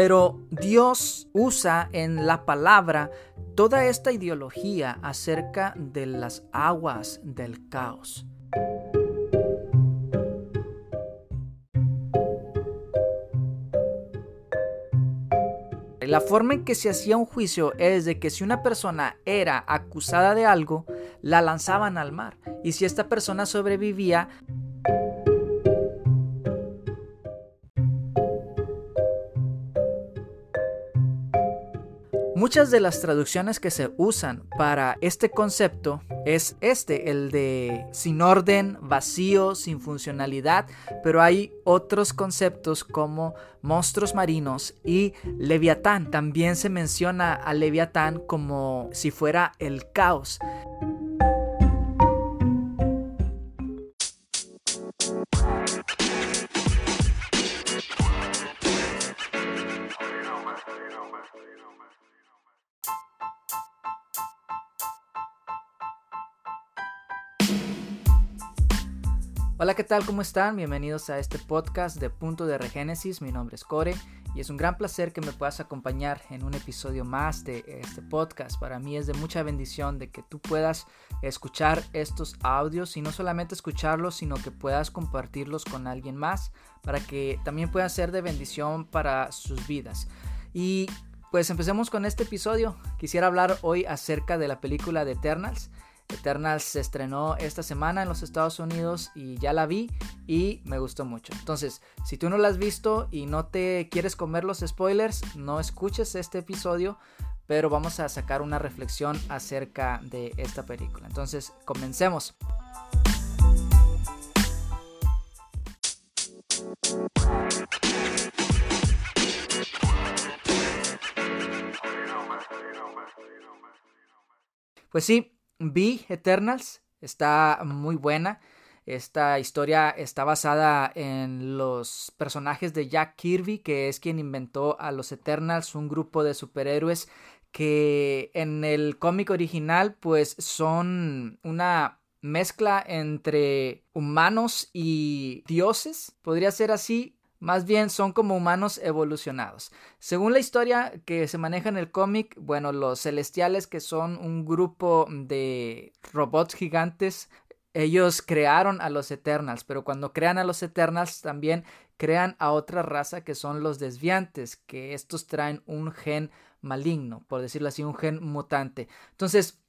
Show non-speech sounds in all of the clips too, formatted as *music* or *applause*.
Pero Dios usa en la palabra toda esta ideología acerca de las aguas del caos. La forma en que se hacía un juicio es de que si una persona era acusada de algo, la lanzaban al mar. Y si esta persona sobrevivía, Muchas de las traducciones que se usan para este concepto es este, el de sin orden, vacío, sin funcionalidad, pero hay otros conceptos como monstruos marinos y leviatán. También se menciona a leviatán como si fuera el caos. Hola, ¿qué tal? ¿Cómo están? Bienvenidos a este podcast de Punto de Regénesis. Mi nombre es Core y es un gran placer que me puedas acompañar en un episodio más de este podcast. Para mí es de mucha bendición de que tú puedas escuchar estos audios y no solamente escucharlos, sino que puedas compartirlos con alguien más para que también pueda ser de bendición para sus vidas. Y pues empecemos con este episodio. Quisiera hablar hoy acerca de la película de Eternals. Eternals se estrenó esta semana en los Estados Unidos y ya la vi y me gustó mucho. Entonces, si tú no la has visto y no te quieres comer los spoilers, no escuches este episodio, pero vamos a sacar una reflexión acerca de esta película. Entonces, comencemos. Pues sí, vi Eternals, está muy buena. Esta historia está basada en los personajes de Jack Kirby, que es quien inventó a los Eternals, un grupo de superhéroes que en el cómic original pues son una mezcla entre humanos y dioses, podría ser así, más bien son como humanos evolucionados. Según la historia que se maneja en el cómic, bueno, los celestiales que son un grupo de robots gigantes, ellos crearon a los Eternals, pero cuando crean a los Eternals también crean a otra raza que son los desviantes, que estos traen un gen maligno, por decirlo así, un gen mutante. Entonces,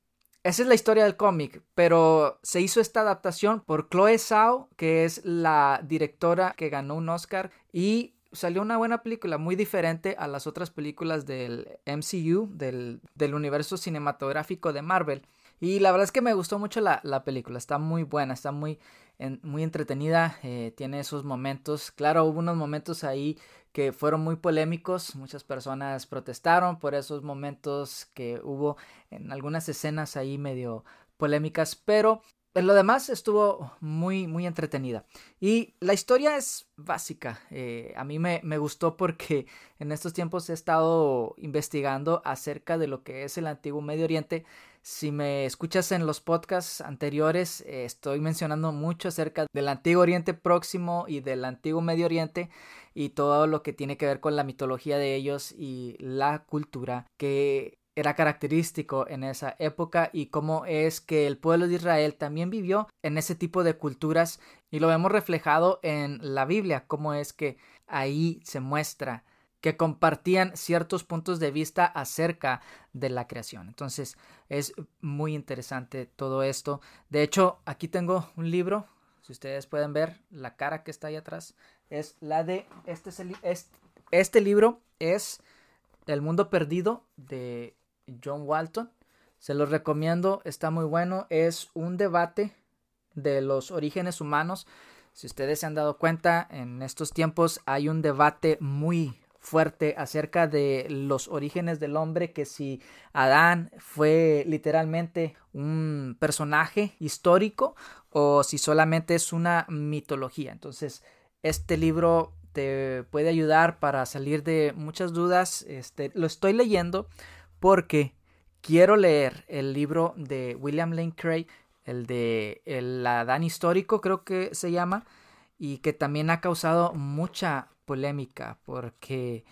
esa es la historia del cómic, pero se hizo esta adaptación por Chloe Zhao, que es la directora que ganó un Oscar y salió una buena película, muy diferente a las otras películas del MCU, del, universo cinematográfico de Marvel. Y la verdad es que me gustó mucho la, película, está muy buena, está muy, muy entretenida, eh, tiene esos momentos, claro, hubo unos momentos ahí que fueron muy polémicos, muchas personas protestaron por esos momentos que hubo en algunas escenas ahí medio polémicas, pero en lo demás estuvo muy, muy entretenida. Y la historia es básica. Eh, a mí me, me, gustó porque en estos tiempos he estado investigando acerca de lo que es el antiguo Medio Oriente. Si me escuchas en los podcasts anteriores, eh, estoy mencionando mucho acerca del antiguo Oriente Próximo y del antiguo Medio Oriente y todo lo que tiene que ver con la mitología de ellos y la cultura que era característico en esa época y cómo es que el pueblo de Israel también vivió en ese tipo de culturas. Y lo vemos reflejado en la Biblia, cómo es que ahí se muestra que compartían ciertos puntos de vista acerca de la creación. Entonces es muy interesante todo esto. De hecho, aquí tengo un libro, si ustedes pueden ver la cara que está ahí atrás, es la de este, este, libro es El mundo perdido de John Walton. Se los recomiendo, está muy bueno. Es un debate de los orígenes humanos. Si ustedes se han dado cuenta, en estos tiempos hay un debate muy fuerte acerca de los orígenes del hombre, que si Adán fue literalmente un personaje histórico o si solamente es una mitología. Entonces, este libro te puede ayudar para salir de muchas dudas. Este, lo estoy leyendo porque quiero leer el libro de William Lane Craig, el de El Adán histórico, creo que se llama, y que también ha causado mucha polémica porque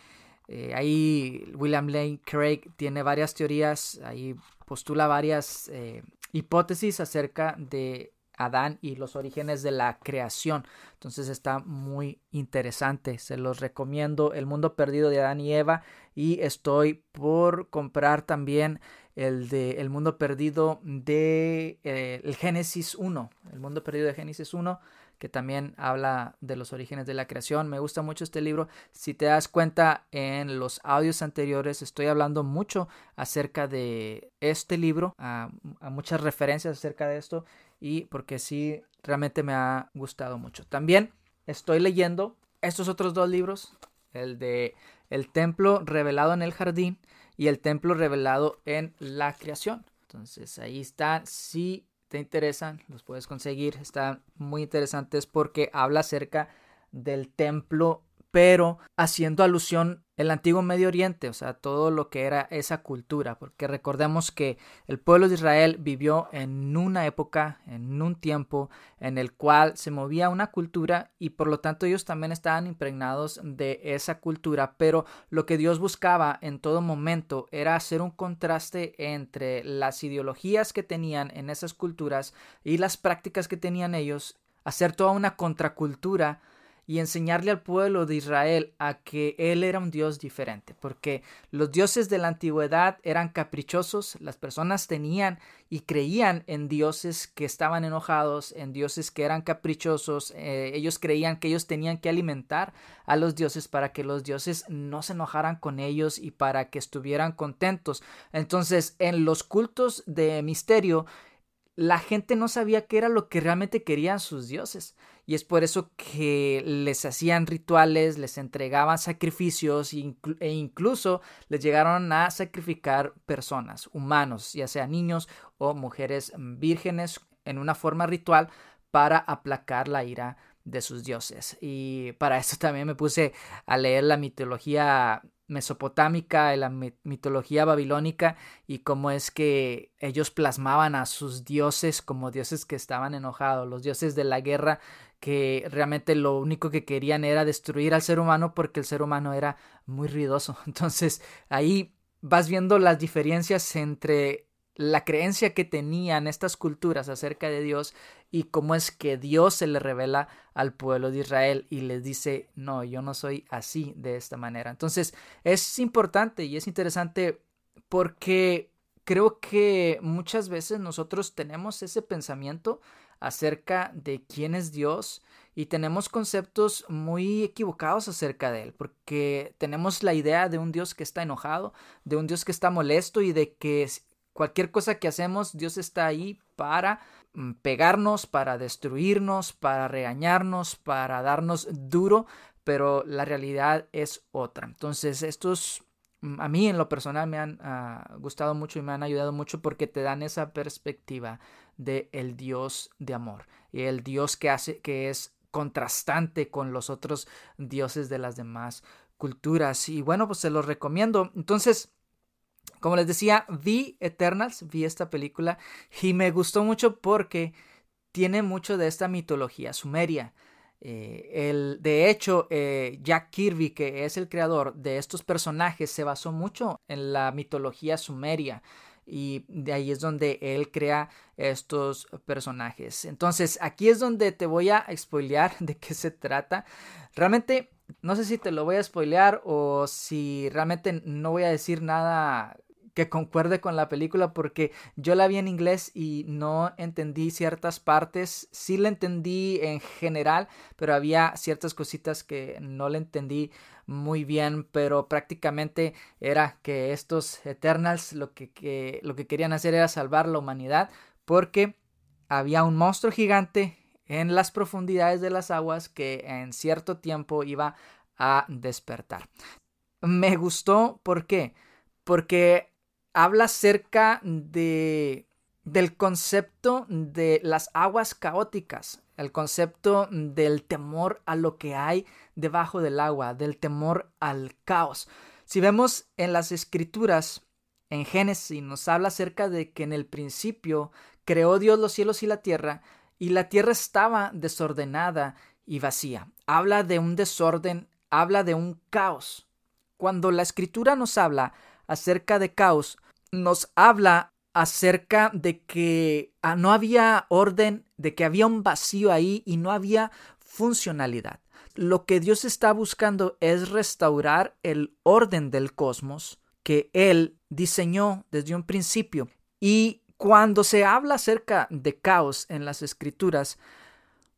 Eh, ahí William Lane Craig tiene varias teorías, ahí postula varias eh, hipótesis acerca de Adán y los orígenes de la creación. Entonces está muy interesante. Se los recomiendo. El mundo perdido de Adán y Eva. Y estoy por comprar también el de El mundo perdido de eh, el Génesis 1. El mundo perdido de Génesis 1 que también habla de los orígenes de la creación. Me gusta mucho este libro. Si te das cuenta en los audios anteriores, estoy hablando mucho acerca de este libro, a, muchas referencias acerca de esto, y porque sí, realmente me ha gustado mucho. También estoy leyendo estos otros dos libros, el de El templo revelado en el jardín y el templo revelado en la creación. Entonces ahí está. Si te interesan, los puedes conseguir. Están muy interesantes porque habla acerca del templo, pero haciendo alusión el antiguo Medio Oriente, o sea, todo lo que era esa cultura, porque recordemos que el pueblo de Israel vivió en una época, en un tiempo en el cual se movía una cultura y por lo tanto ellos también estaban impregnados de esa cultura, pero lo que Dios buscaba en todo momento era hacer un contraste entre las ideologías que tenían en esas culturas y las prácticas que tenían ellos, hacer toda una contracultura y enseñarle al pueblo de Israel a que Él era un Dios diferente, porque los dioses de la antigüedad eran caprichosos, las personas tenían y creían en dioses que estaban enojados, en dioses que eran caprichosos, eh, ellos creían que ellos tenían que alimentar a los dioses para que los dioses no se enojaran con ellos y para que estuvieran contentos. Entonces, en los cultos de misterio, la gente no sabía qué era lo que realmente querían sus dioses. Y es por eso que les hacían rituales, les entregaban sacrificios e incluso les llegaron a sacrificar personas, humanos, ya sea niños o mujeres vírgenes, en una forma ritual para aplacar la ira de sus dioses. Y para eso también me puse a leer la mitología mesopotámica, la mitología babilónica y cómo es que ellos plasmaban a sus dioses como dioses que estaban enojados, los dioses de la guerra que realmente lo único que querían era destruir al ser humano porque el ser humano era muy ruidoso. *laughs* Entonces ahí vas viendo las diferencias entre la creencia que tenían estas culturas acerca de Dios y cómo es que Dios se le revela al pueblo de Israel y les dice, no, yo no soy así de esta manera. Entonces es importante y es interesante porque creo que muchas veces nosotros tenemos ese pensamiento acerca de quién es Dios y tenemos conceptos muy equivocados acerca de él, porque tenemos la idea de un Dios que está enojado, de un Dios que está molesto y de que Cualquier cosa que hacemos, Dios está ahí para mm, pegarnos, para destruirnos, para regañarnos, para darnos duro, pero la realidad es otra. Entonces, estos mm, a mí en lo personal me han ah, gustado mucho y me han ayudado mucho porque te dan esa perspectiva de el Dios de amor y el Dios que hace que es contrastante con los otros dioses de las demás culturas y bueno pues se los recomiendo entonces como les decía, vi Eternals, vi esta película y me gustó mucho porque tiene mucho de esta mitología sumeria. Eh, el, de hecho, eh, Jack Kirby, que es el creador de estos personajes, se basó mucho en la mitología sumeria y de ahí es donde él crea estos personajes. Entonces, aquí es donde te voy a spoilear *laughs* de qué se trata. Realmente, no sé si te lo voy a spoilear o si realmente no voy a decir nada que concuerde con la película porque yo la vi en inglés y no entendí ciertas partes. Sí la entendí en general, pero había ciertas cositas que no la entendí muy bien, pero prácticamente era que estos Eternals lo que, lo que querían hacer era salvar la humanidad porque había un monstruo gigante en las profundidades de las aguas que en cierto tiempo iba a despertar. Me gustó, ¿por qué? Porque habla acerca de del concepto de las aguas caóticas, el concepto del temor a lo que hay debajo del agua, del temor al caos. Si vemos en las escrituras, en Génesis, nos habla acerca de que en el principio creó Dios los cielos y la tierra, y la tierra estaba desordenada y vacía. Habla de un desorden, habla de un caos. Cuando la escritura nos habla acerca de caos, nos habla acerca de que ah, no había orden, de que había un vacío ahí y no había funcionalidad. Lo que Dios está buscando es restaurar el orden del cosmos que Él diseñó desde un principio. Y cuando se habla acerca de caos en las escrituras,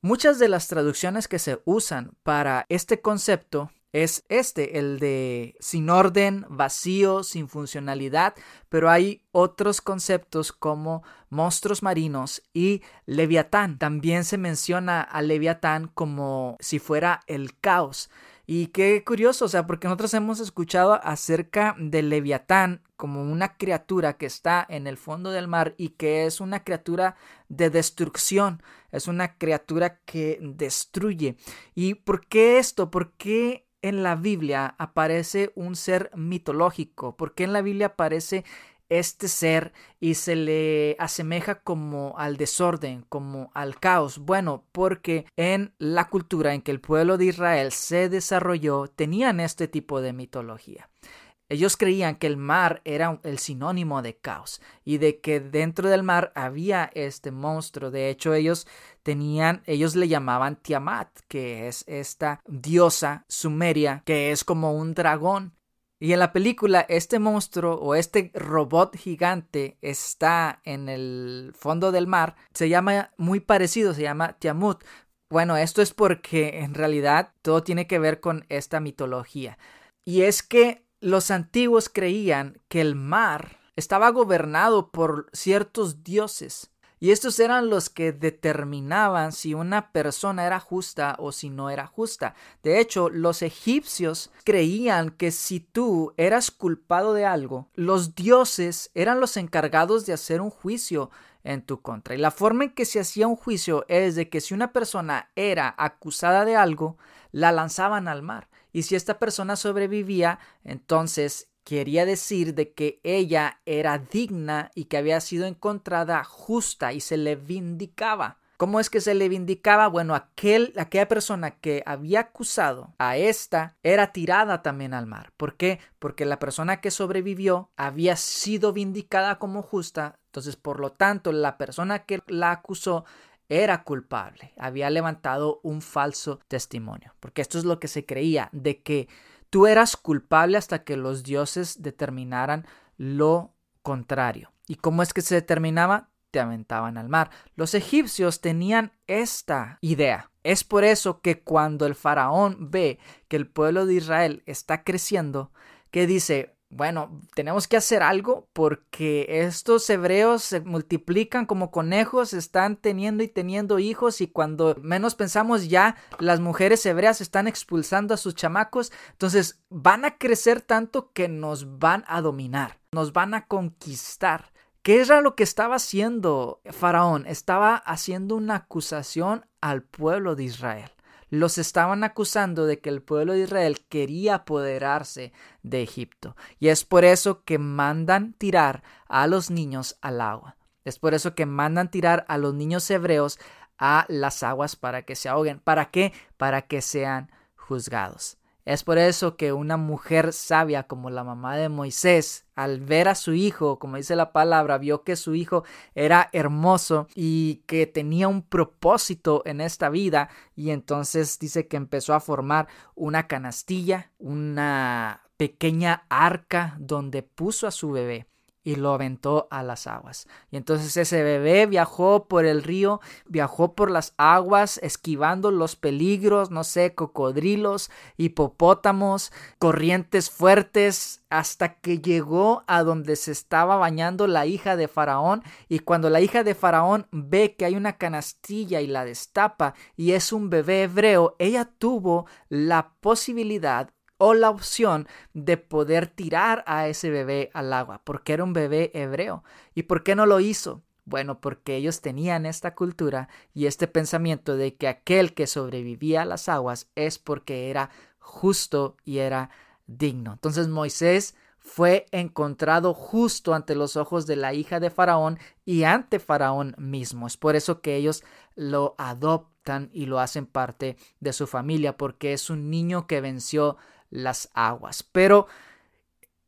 muchas de las traducciones que se usan para este concepto es este, el de sin orden, vacío, sin funcionalidad, pero hay otros conceptos como monstruos marinos y leviatán. También se menciona a leviatán como si fuera el caos. Y qué curioso, o sea, porque nosotros hemos escuchado acerca del leviatán como una criatura que está en el fondo del mar y que es una criatura de destrucción, es una criatura que destruye. ¿Y por qué esto? ¿Por qué en la Biblia aparece un ser mitológico? ¿Por qué en la Biblia aparece este ser y se le asemeja como al desorden, como al caos. Bueno, porque en la cultura en que el pueblo de Israel se desarrolló, tenían este tipo de mitología. Ellos creían que el mar era el sinónimo de caos y de que dentro del mar había este monstruo. De hecho, ellos tenían, ellos le llamaban Tiamat, que es esta diosa sumeria, que es como un dragón. Y en la película, este monstruo o este robot gigante está en el fondo del mar. Se llama muy parecido, se llama Tiamut. Bueno, esto es porque en realidad todo tiene que ver con esta mitología. Y es que los antiguos creían que el mar estaba gobernado por ciertos dioses, y estos eran los que determinaban si una persona era justa o si no era justa. De hecho, los egipcios creían que si tú eras culpado de algo, los dioses eran los encargados de hacer un juicio en tu contra. Y la forma en que se hacía un juicio es de que si una persona era acusada de algo, la lanzaban al mar y si esta persona sobrevivía, entonces quería decir de que ella era digna y que había sido encontrada justa y se le vindicaba. ¿Cómo es que se le vindicaba? Bueno, aquel, aquella persona que había acusado a esta era tirada también al mar. ¿Por qué? Porque la persona que sobrevivió había sido vindicada como justa. Entonces, por lo tanto, la persona que la acusó era culpable, había levantado un falso testimonio, porque esto es lo que se creía, de que tú eras culpable hasta que los dioses determinaran lo contrario. ¿Y cómo es que se determinaba? Te aventaban al mar. Los egipcios tenían esta idea. Es por eso que cuando el faraón ve que el pueblo de Israel está creciendo, que dice, bueno, tenemos que hacer algo porque estos hebreos se multiplican como conejos, están teniendo y teniendo hijos y cuando menos pensamos ya las mujeres hebreas están expulsando a sus chamacos, entonces van a crecer tanto que nos van a dominar, nos van a conquistar. ¿Qué era lo que estaba haciendo Faraón? Estaba haciendo una acusación al pueblo de Israel los estaban acusando de que el pueblo de Israel quería apoderarse de Egipto. Y es por eso que mandan tirar a los niños al agua. Es por eso que mandan tirar a los niños hebreos a las aguas para que se ahoguen. ¿Para qué? Para que sean juzgados. Es por eso que una mujer sabia como la mamá de Moisés, al ver a su hijo, como dice la palabra, vio que su hijo era hermoso y que tenía un propósito en esta vida y entonces dice que empezó a formar una canastilla, una pequeña arca donde puso a su bebé y lo aventó a las aguas. Y entonces ese bebé viajó por el río, viajó por las aguas, esquivando los peligros, no sé, cocodrilos, hipopótamos, corrientes fuertes, hasta que llegó a donde se estaba bañando la hija de Faraón. Y cuando la hija de Faraón ve que hay una canastilla y la destapa y es un bebé hebreo, ella tuvo la posibilidad o la opción de poder tirar a ese bebé al agua, porque era un bebé hebreo. ¿Y por qué no lo hizo? Bueno, porque ellos tenían esta cultura y este pensamiento de que aquel que sobrevivía a las aguas es porque era justo y era digno. Entonces Moisés fue encontrado justo ante los ojos de la hija de Faraón y ante Faraón mismo. Es por eso que ellos lo adoptan y lo hacen parte de su familia, porque es un niño que venció las aguas. Pero,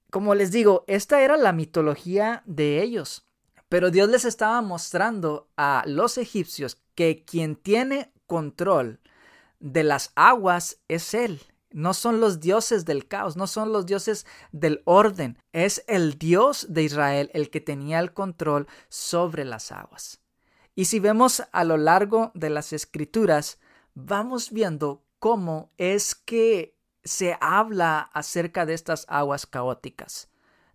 como les digo, esta era la mitología de ellos. Pero Dios les estaba mostrando a los egipcios que quien tiene control de las aguas es Él. No son los dioses del caos, no son los dioses del orden. Es el Dios de Israel el que tenía el control sobre las aguas. Y si vemos a lo largo de las escrituras, vamos viendo cómo es que se habla acerca de estas aguas caóticas.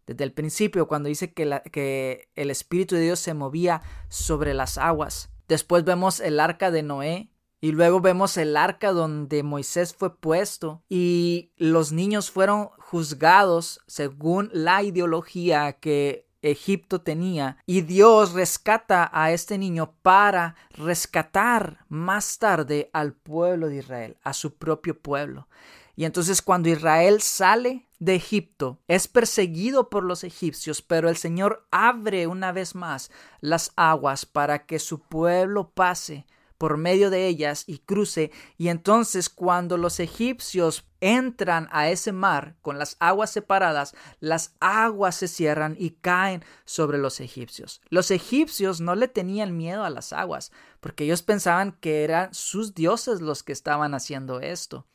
Desde el principio, cuando dice que, que el Espíritu de Dios se movía sobre las aguas. Después vemos el arca de Noé, y luego vemos el arca donde Moisés fue puesto y los niños fueron juzgados según la ideología que Egipto tenía y Dios rescata a este niño para rescatar más tarde al pueblo de Israel, a su propio pueblo. Y entonces cuando Israel sale de Egipto, es perseguido por los egipcios, pero el Señor abre una vez más las aguas para que su pueblo pase por medio de ellas y cruce, y entonces cuando los egipcios entran a ese mar con las aguas separadas, las aguas se cierran y caen sobre los egipcios. Los egipcios no le tenían miedo a las aguas, porque ellos pensaban que eran sus dioses los que estaban haciendo esto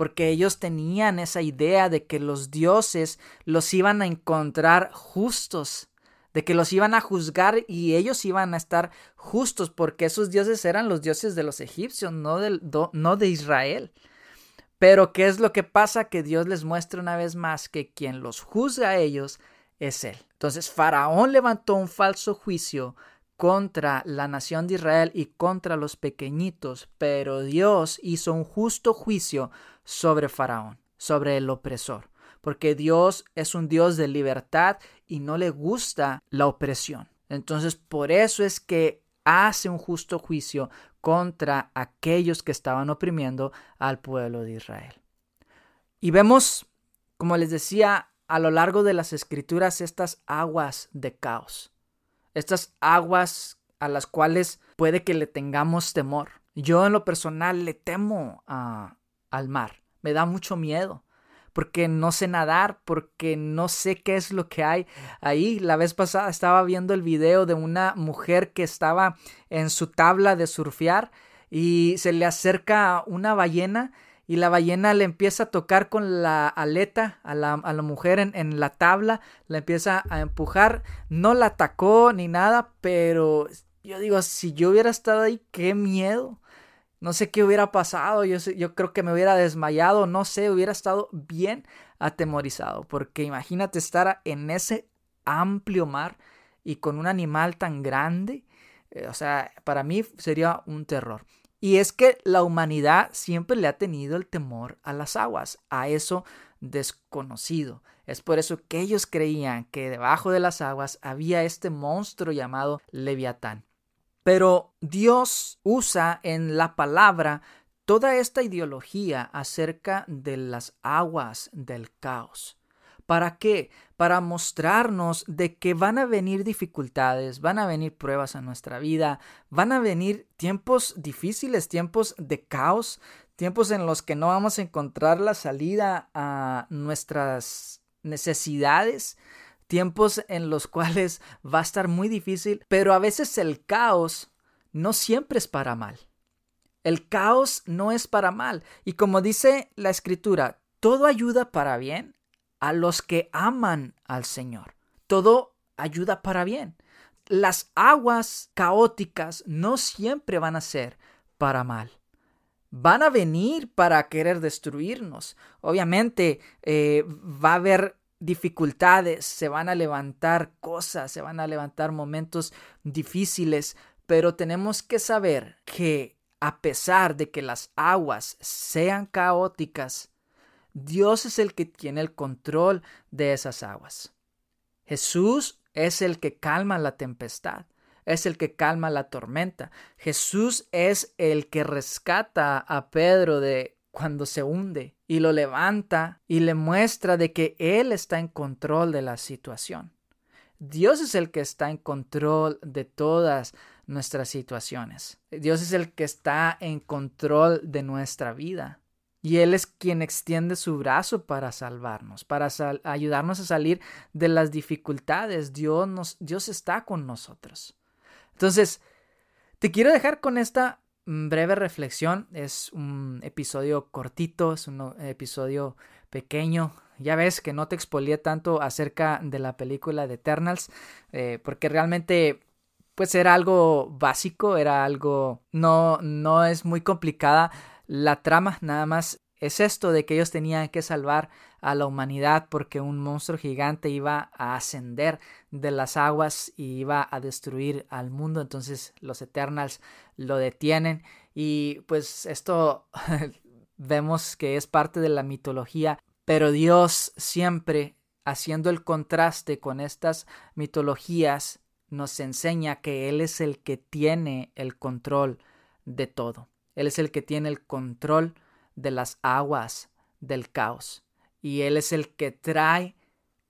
porque ellos tenían esa idea de que los dioses los iban a encontrar justos de que los iban a juzgar y ellos iban a estar justos porque esos dioses eran los dioses de los egipcios, no, del, no de Israel. Pero ¿qué es lo que pasa? Que Dios les muestra una vez más que quien los juzga a ellos es Él. Entonces Faraón levantó un falso juicio contra la nación de Israel y contra los pequeñitos, pero Dios hizo un justo juicio sobre Faraón, sobre el opresor porque Dios es un Dios de libertad y no le gusta la opresión. Entonces, por eso es que hace un justo juicio contra aquellos que estaban oprimiendo al pueblo de Israel. Y vemos, como les decía, a lo largo de las escrituras estas aguas de caos, estas aguas a las cuales puede que le tengamos temor. Yo en lo personal le temo al mar, me da mucho miedo porque no sé nadar, porque no sé qué es lo que hay ahí. La vez pasada estaba viendo el video de una mujer que estaba en su tabla de surfear y se le acerca una ballena y la ballena le empieza a tocar con la aleta a la, mujer en, en, la tabla, la empieza a empujar, no la atacó ni nada, pero yo digo, si yo hubiera estado ahí, qué miedo. No sé qué hubiera pasado, yo, yo creo que me hubiera desmayado, no sé, hubiera estado bien atemorizado, porque imagínate estar en ese amplio mar y con un animal tan grande, eh, o sea, para mí sería un terror. Y es que la humanidad siempre le ha tenido el temor a las aguas, a eso desconocido. Es por eso que ellos creían que debajo de las aguas había este monstruo llamado Leviatán. Pero Dios usa en la palabra toda esta ideología acerca de las aguas del caos. ¿Para qué? Para mostrarnos de que van a venir dificultades, van a venir pruebas en nuestra vida, van a venir tiempos difíciles, tiempos de caos, tiempos en los que no vamos a encontrar la salida a nuestras necesidades, tiempos en los cuales va a estar muy difícil, pero a veces el caos no siempre es para mal. El caos no es para mal. Y como dice la escritura, todo ayuda para bien a los que aman al Señor. Todo ayuda para bien. Las aguas caóticas no siempre van a ser para mal. Van a venir para querer destruirnos. Obviamente eh, va a haber dificultades, se van a levantar cosas, se van a levantar momentos difíciles, pero tenemos que saber que a pesar de que las aguas sean caóticas, Dios es el que tiene el control de esas aguas. Jesús es el que calma la tempestad, es el que calma la tormenta. Jesús es el que rescata a Pedro de cuando se hunde y lo levanta y le muestra de que Él está en control de la situación. Dios es el que está en control de todas nuestras situaciones. Dios es el que está en control de nuestra vida. Y Él es quien extiende su brazo para salvarnos, para ayudarnos a salir de las dificultades. Dios, Dios está con nosotros. Entonces, te quiero dejar con esta breve reflexión. Es un episodio cortito, es un episodio pequeño. Ya ves que no te expolié tanto acerca de la película de Eternals, eh, porque realmente pues era algo básico, era algo no no es muy complicada la trama, nada más es esto de que ellos tenían que salvar a la humanidad porque un monstruo gigante iba a ascender de las aguas y iba a destruir al mundo. Entonces los Eternals lo detienen y pues esto *laughs* vemos que es parte de la mitología, pero Dios siempre haciendo el contraste con estas mitologías nos enseña que Él es el que tiene el control de todo. Él es el que tiene el control de las aguas del caos. Y Él es el que trae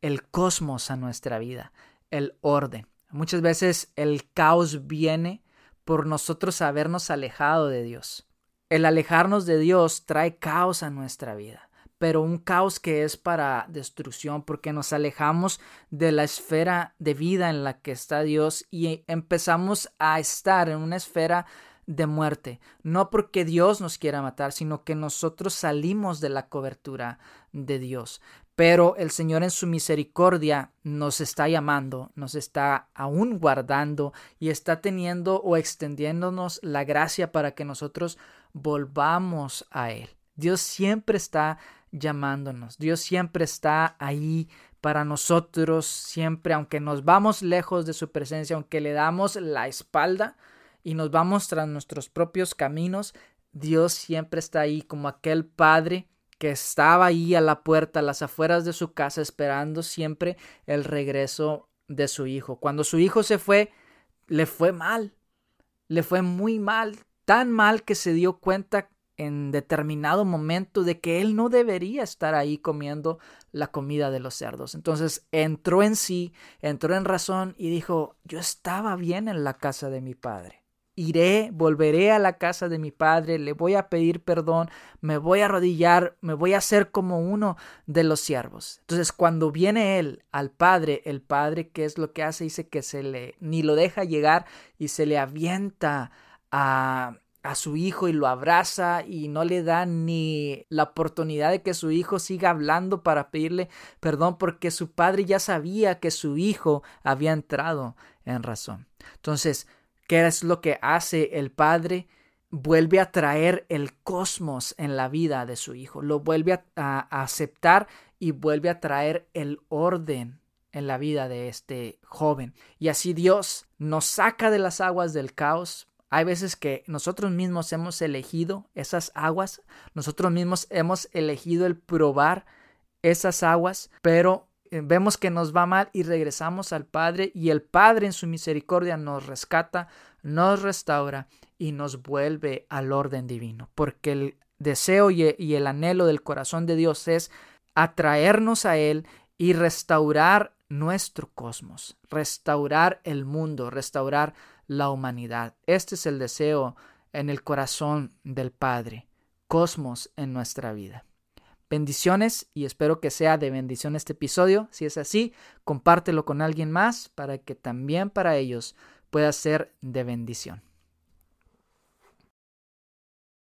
el cosmos a nuestra vida, el orden. Muchas veces el caos viene por nosotros habernos alejado de Dios. El alejarnos de Dios trae caos a nuestra vida, pero un caos que es para destrucción porque nos alejamos de la esfera de vida en la que está Dios y empezamos a estar en una esfera de muerte, no porque Dios nos quiera matar, sino que nosotros salimos de la cobertura de Dios. Pero el Señor en su misericordia nos está llamando, nos está aún guardando y está teniendo o extendiéndonos la gracia para que nosotros volvamos a Él. Dios siempre está llamándonos, Dios siempre está ahí para nosotros, siempre, aunque nos vamos lejos de su presencia, aunque le damos la espalda, y nos vamos tras nuestros propios caminos, Dios siempre está ahí como aquel padre que estaba ahí a la puerta, a las afueras de su casa, esperando siempre el regreso de su hijo. Cuando su hijo se fue, le fue mal, le fue muy mal, tan mal que se dio cuenta en determinado momento de que él no debería estar ahí comiendo la comida de los cerdos. Entonces entró en sí, entró en razón y dijo, yo estaba bien en la casa de mi padre iré, volveré a la casa de mi padre, le voy a pedir perdón, me voy a arrodillar, me voy a hacer como uno de los siervos. Entonces, cuando viene él al padre, el padre, ¿qué es lo que hace? Dice que se le, ni lo deja llegar y se le avienta a, a su hijo y lo abraza y no le da ni la oportunidad de que su hijo siga hablando para pedirle perdón porque su padre ya sabía que su hijo había entrado en razón. Entonces, ¿Qué es lo que hace el Padre? Vuelve a traer el cosmos en la vida de su Hijo, lo vuelve a, aceptar y vuelve a traer el orden en la vida de este joven. Y así Dios nos saca de las aguas del caos. Hay veces que nosotros mismos hemos elegido esas aguas, nosotros mismos hemos elegido el probar esas aguas, pero vemos que nos va mal y regresamos al Padre y el Padre en su misericordia nos rescata, nos restaura y nos vuelve al orden divino, porque el deseo y el anhelo del corazón de Dios es atraernos a Él y restaurar nuestro cosmos, restaurar el mundo, restaurar la humanidad. Este es el deseo en el corazón del Padre, cosmos en nuestra vida. Bendiciones y espero que sea de bendición este episodio. Si es así, compártelo con alguien más para que también para ellos pueda ser de bendición.